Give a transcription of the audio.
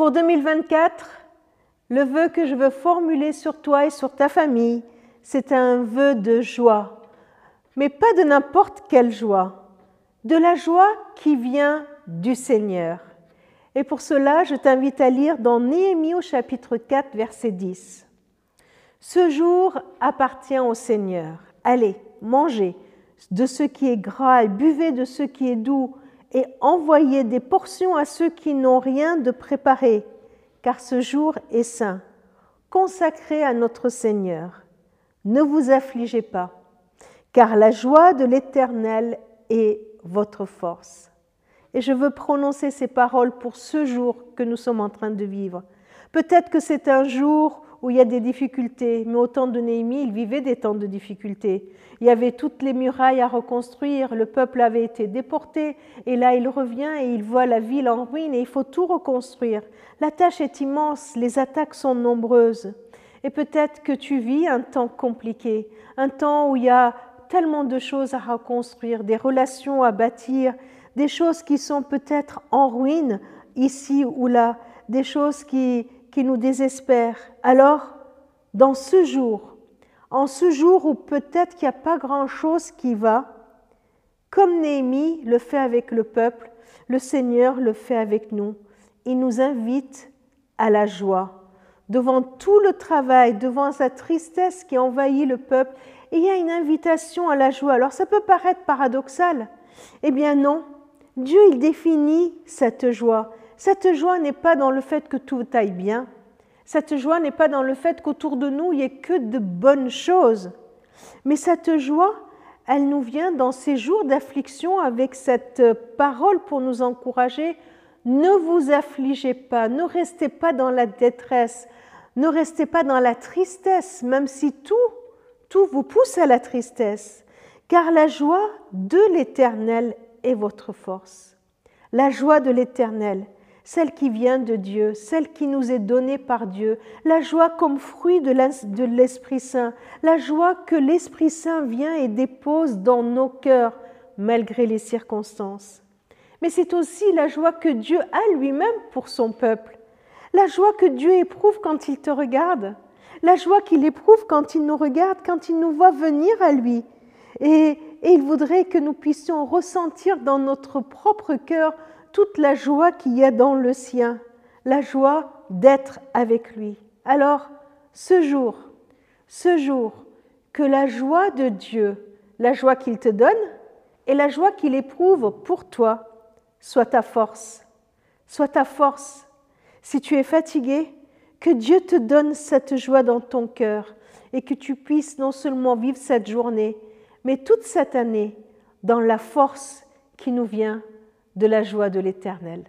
Pour 2024, le vœu que je veux formuler sur toi et sur ta famille, c'est un vœu de joie, mais pas de n'importe quelle joie, de la joie qui vient du Seigneur. Et pour cela, je t'invite à lire dans Néhémie au chapitre 4, verset 10. Ce jour appartient au Seigneur. Allez, mangez de ce qui est gras et buvez de ce qui est doux et envoyez des portions à ceux qui n'ont rien de préparé, car ce jour est saint, consacré à notre Seigneur. Ne vous affligez pas, car la joie de l'Éternel est votre force. Et je veux prononcer ces paroles pour ce jour que nous sommes en train de vivre. Peut-être que c'est un jour où il y a des difficultés, mais au temps de Néhémie, il vivait des temps de difficultés. Il y avait toutes les murailles à reconstruire, le peuple avait été déporté, et là il revient et il voit la ville en ruine et il faut tout reconstruire. La tâche est immense, les attaques sont nombreuses. Et peut-être que tu vis un temps compliqué, un temps où il y a tellement de choses à reconstruire, des relations à bâtir, des choses qui sont peut-être en ruine ici ou là, des choses qui, qui nous désespèrent. Alors, dans ce jour, en ce jour où peut-être qu'il n'y a pas grand-chose qui va, comme Néhémie le fait avec le peuple, le Seigneur le fait avec nous. Il nous invite à la joie. Devant tout le travail, devant sa tristesse qui envahit le peuple, il y a une invitation à la joie. Alors ça peut paraître paradoxal. Eh bien non, Dieu il définit cette joie. Cette joie n'est pas dans le fait que tout aille bien. Cette joie n'est pas dans le fait qu'autour de nous il n'y ait que de bonnes choses. Mais cette joie, elle nous vient dans ces jours d'affliction avec cette parole pour nous encourager. Ne vous affligez pas, ne restez pas dans la détresse, ne restez pas dans la tristesse, même si tout tout vous pousse à la tristesse, car la joie de l'Éternel est votre force. La joie de l'Éternel, celle qui vient de Dieu, celle qui nous est donnée par Dieu, la joie comme fruit de l'Esprit Saint, la joie que l'Esprit Saint vient et dépose dans nos cœurs malgré les circonstances. Mais c'est aussi la joie que Dieu a lui-même pour son peuple, la joie que Dieu éprouve quand il te regarde, la joie qu'il éprouve quand il nous regarde, quand il nous voit venir à lui. Et, il voudrait que nous puissions ressentir dans notre propre cœur toute la joie qu'il y a dans le sien, la joie d'être avec lui. Alors, ce jour, ce jour, que la joie de Dieu, la joie qu'il te donne et la joie qu'il éprouve pour toi, soit ta force, soit ta force. Si tu es fatigué, que Dieu te donne cette joie dans ton cœur et que tu puisses non seulement vivre cette journée, mais toute cette année dans la force qui nous vient de la joie de l'Éternel.